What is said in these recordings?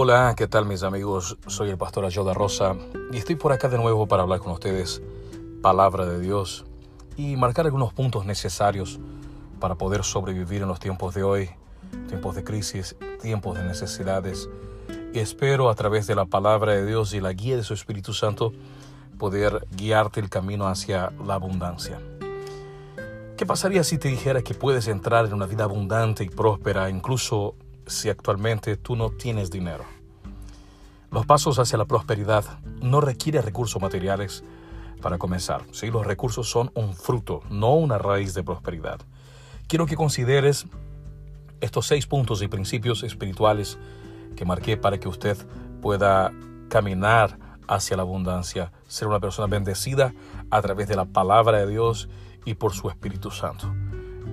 Hola, ¿qué tal mis amigos? Soy el pastor Ayoda Rosa y estoy por acá de nuevo para hablar con ustedes palabra de Dios y marcar algunos puntos necesarios para poder sobrevivir en los tiempos de hoy, tiempos de crisis, tiempos de necesidades. Y espero a través de la palabra de Dios y la guía de su Espíritu Santo poder guiarte el camino hacia la abundancia. ¿Qué pasaría si te dijera que puedes entrar en una vida abundante y próspera incluso si actualmente tú no tienes dinero. Los pasos hacia la prosperidad no requieren recursos materiales para comenzar. ¿sí? Los recursos son un fruto, no una raíz de prosperidad. Quiero que consideres estos seis puntos y principios espirituales que marqué para que usted pueda caminar hacia la abundancia, ser una persona bendecida a través de la palabra de Dios y por su Espíritu Santo.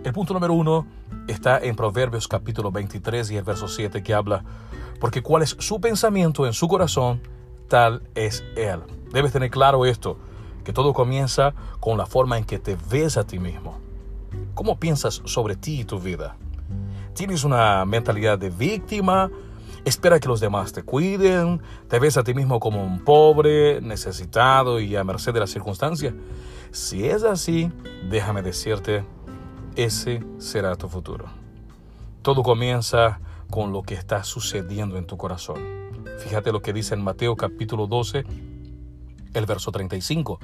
El punto número uno está en Proverbios capítulo 23 y el verso 7 que habla, porque cuál es su pensamiento en su corazón, tal es él. Debes tener claro esto, que todo comienza con la forma en que te ves a ti mismo. ¿Cómo piensas sobre ti y tu vida? ¿Tienes una mentalidad de víctima? ¿Espera que los demás te cuiden? ¿Te ves a ti mismo como un pobre, necesitado y a merced de las circunstancias? Si es así, déjame decirte ese será tu futuro. Todo comienza con lo que está sucediendo en tu corazón. Fíjate lo que dice en Mateo capítulo 12, el verso 35.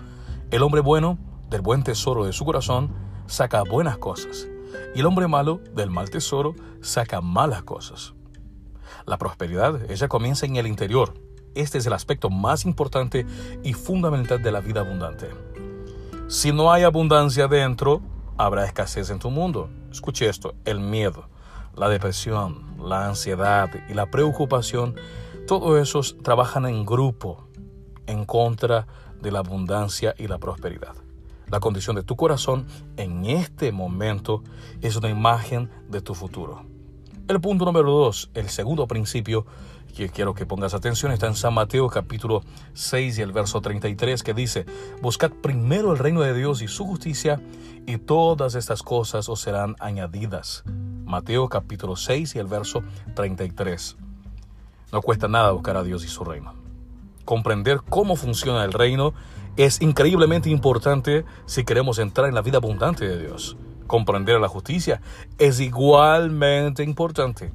El hombre bueno del buen tesoro de su corazón saca buenas cosas y el hombre malo del mal tesoro saca malas cosas. La prosperidad, ella comienza en el interior. Este es el aspecto más importante y fundamental de la vida abundante. Si no hay abundancia dentro, habrá escasez en tu mundo. Escuche esto, el miedo, la depresión, la ansiedad y la preocupación, todos esos trabajan en grupo en contra de la abundancia y la prosperidad. La condición de tu corazón en este momento es una imagen de tu futuro. El punto número dos, el segundo principio que quiero que pongas atención, está en San Mateo capítulo 6 y el verso 33 que dice, buscad primero el reino de Dios y su justicia y todas estas cosas os serán añadidas. Mateo capítulo 6 y el verso 33. No cuesta nada buscar a Dios y su reino. Comprender cómo funciona el reino es increíblemente importante si queremos entrar en la vida abundante de Dios. Comprender la justicia es igualmente importante.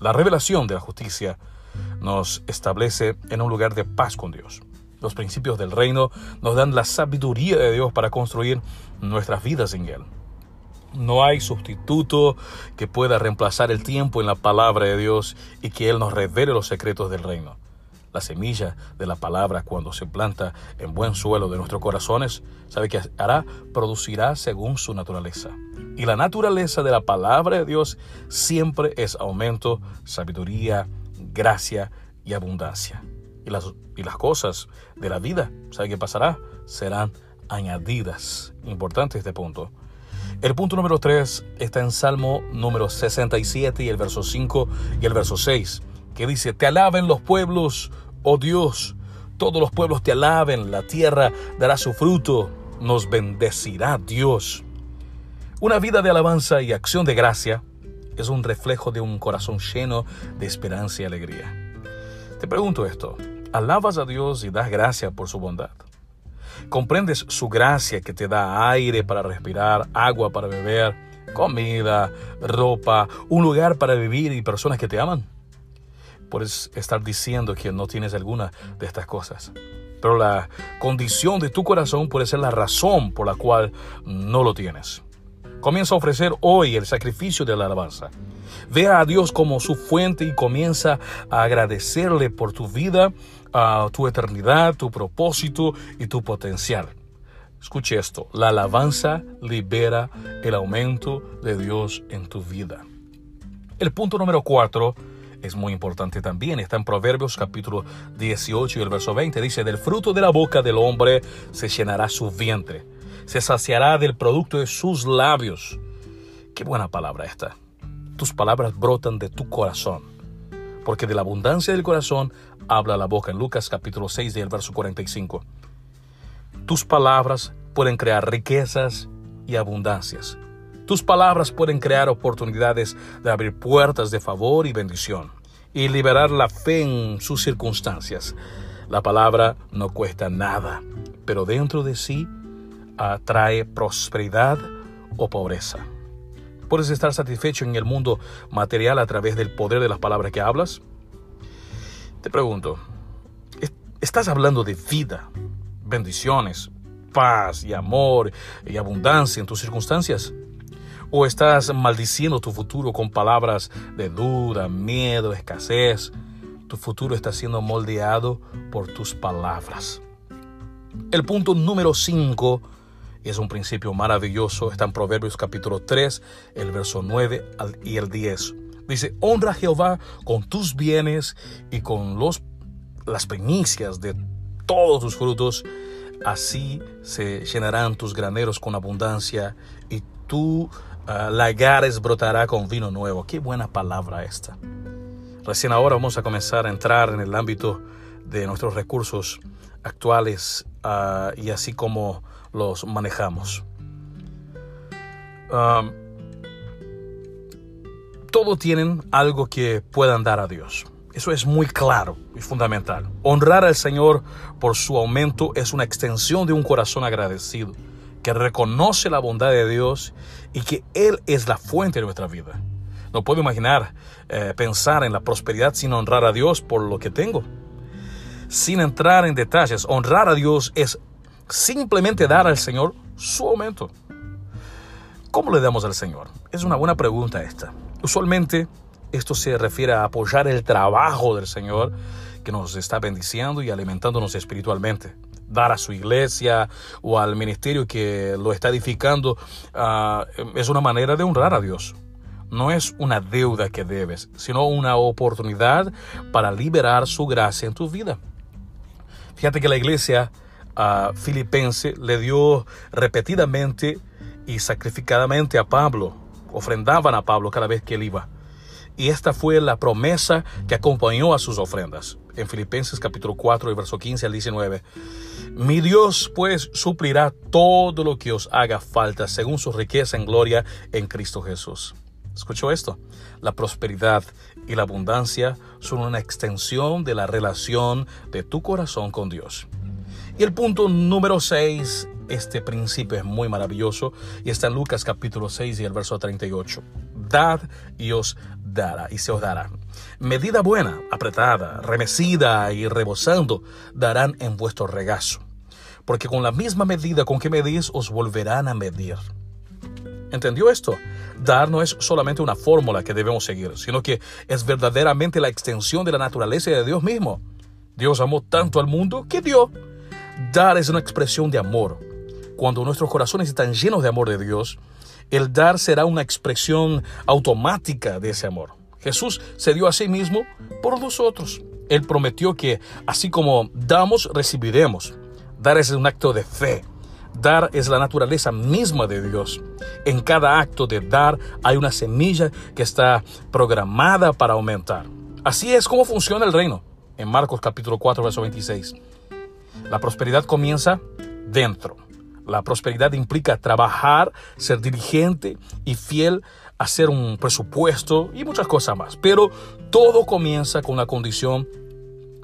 La revelación de la justicia nos establece en un lugar de paz con Dios. Los principios del reino nos dan la sabiduría de Dios para construir nuestras vidas en Él. No hay sustituto que pueda reemplazar el tiempo en la palabra de Dios y que Él nos revele los secretos del reino. La semilla de la palabra cuando se planta en buen suelo de nuestros corazones, sabe que hará, producirá según su naturaleza. Y la naturaleza de la palabra de Dios siempre es aumento, sabiduría, gracia y abundancia. Y las, y las cosas de la vida, ¿sabe qué pasará? Serán añadidas. Importante este punto. El punto número 3 está en Salmo número 67 y el verso 5 y el verso 6, que dice, Te alaben los pueblos, oh Dios, todos los pueblos te alaben, la tierra dará su fruto, nos bendecirá Dios. Una vida de alabanza y acción de gracia es un reflejo de un corazón lleno de esperanza y alegría. Te pregunto esto, ¿alabas a Dios y das gracias por su bondad? ¿Comprendes su gracia que te da aire para respirar, agua para beber, comida, ropa, un lugar para vivir y personas que te aman? Puedes estar diciendo que no tienes alguna de estas cosas, pero la condición de tu corazón puede ser la razón por la cual no lo tienes. Comienza a ofrecer hoy el sacrificio de la alabanza. Vea a Dios como su fuente y comienza a agradecerle por tu vida, tu eternidad, tu propósito y tu potencial. Escuche esto, la alabanza libera el aumento de Dios en tu vida. El punto número cuatro es muy importante también, está en Proverbios capítulo 18 y el verso 20, dice, del fruto de la boca del hombre se llenará su vientre se saciará del producto de sus labios. Qué buena palabra esta. Tus palabras brotan de tu corazón, porque de la abundancia del corazón habla la boca. En Lucas capítulo 6 y el verso 45. Tus palabras pueden crear riquezas y abundancias. Tus palabras pueden crear oportunidades de abrir puertas de favor y bendición. y liberar la fe en sus circunstancias. La palabra no cuesta nada, pero dentro de sí atrae prosperidad o pobreza. ¿Puedes estar satisfecho en el mundo material a través del poder de las palabras que hablas? Te pregunto, ¿estás hablando de vida, bendiciones, paz y amor y abundancia en tus circunstancias? ¿O estás maldiciendo tu futuro con palabras de duda, miedo, escasez? Tu futuro está siendo moldeado por tus palabras. El punto número 5 es un principio maravilloso. Está en Proverbios capítulo 3, el verso 9 y el 10. Dice, honra a Jehová con tus bienes y con los, las primicias de todos tus frutos. Así se llenarán tus graneros con abundancia y tu uh, lagares brotará con vino nuevo. Qué buena palabra esta. Recién ahora vamos a comenzar a entrar en el ámbito de nuestros recursos actuales ah, y así como los manejamos. Um, todos tienen algo que puedan dar a Dios. Eso es muy claro y fundamental. Honrar al Señor por su aumento es una extensión de un corazón agradecido, que reconoce la bondad de Dios y que Él es la fuente de nuestra vida. No puedo imaginar eh, pensar en la prosperidad sin honrar a Dios por lo que tengo. Sin entrar en detalles, honrar a Dios es simplemente dar al Señor su aumento. ¿Cómo le damos al Señor? Es una buena pregunta esta. Usualmente esto se refiere a apoyar el trabajo del Señor que nos está bendiciendo y alimentándonos espiritualmente. Dar a su iglesia o al ministerio que lo está edificando ah, es una manera de honrar a Dios. No es una deuda que debes, sino una oportunidad para liberar su gracia en tu vida. Fíjate que la iglesia filipense le dio repetidamente y sacrificadamente a Pablo, ofrendaban a Pablo cada vez que él iba. Y esta fue la promesa que acompañó a sus ofrendas. En Filipenses capítulo 4, verso 15 al 19. Mi Dios pues suplirá todo lo que os haga falta según su riqueza en gloria en Cristo Jesús. ¿Escuchó esto? La prosperidad y la abundancia son una extensión de la relación de tu corazón con Dios. Y el punto número 6, este principio es muy maravilloso y está en Lucas capítulo 6 y el verso 38. Dad y os dará y se os dará. Medida buena, apretada, remecida y rebosando darán en vuestro regazo. Porque con la misma medida con que medís os volverán a medir. ¿Entendió esto? Dar no es solamente una fórmula que debemos seguir, sino que es verdaderamente la extensión de la naturaleza de Dios mismo. Dios amó tanto al mundo que dio Dar es una expresión de amor. Cuando nuestros corazones están llenos de amor de Dios, el dar será una expresión automática de ese amor. Jesús se dio a sí mismo por nosotros. Él prometió que así como damos, recibiremos. Dar es un acto de fe. Dar es la naturaleza misma de Dios. En cada acto de dar hay una semilla que está programada para aumentar. Así es como funciona el reino. En Marcos capítulo 4, verso 26. La prosperidad comienza dentro. La prosperidad implica trabajar, ser dirigente y fiel, hacer un presupuesto y muchas cosas más. Pero todo comienza con la condición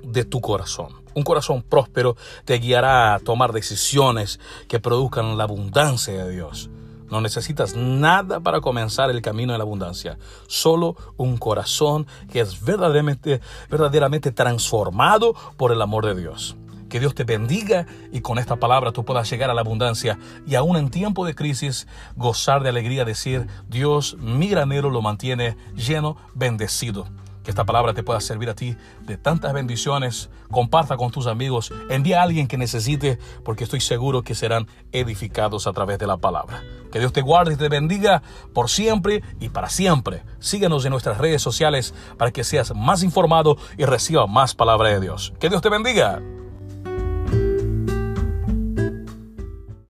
de tu corazón. Un corazón próspero te guiará a tomar decisiones que produzcan la abundancia de Dios. No necesitas nada para comenzar el camino de la abundancia, solo un corazón que es verdaderamente, verdaderamente transformado por el amor de Dios. Que Dios te bendiga y con esta palabra tú puedas llegar a la abundancia y aún en tiempo de crisis gozar de alegría, decir, Dios, mi granero lo mantiene lleno, bendecido. Que esta palabra te pueda servir a ti de tantas bendiciones. Comparta con tus amigos. Envía a alguien que necesite porque estoy seguro que serán edificados a través de la palabra. Que Dios te guarde y te bendiga por siempre y para siempre. Síguenos en nuestras redes sociales para que seas más informado y reciba más palabra de Dios. Que Dios te bendiga.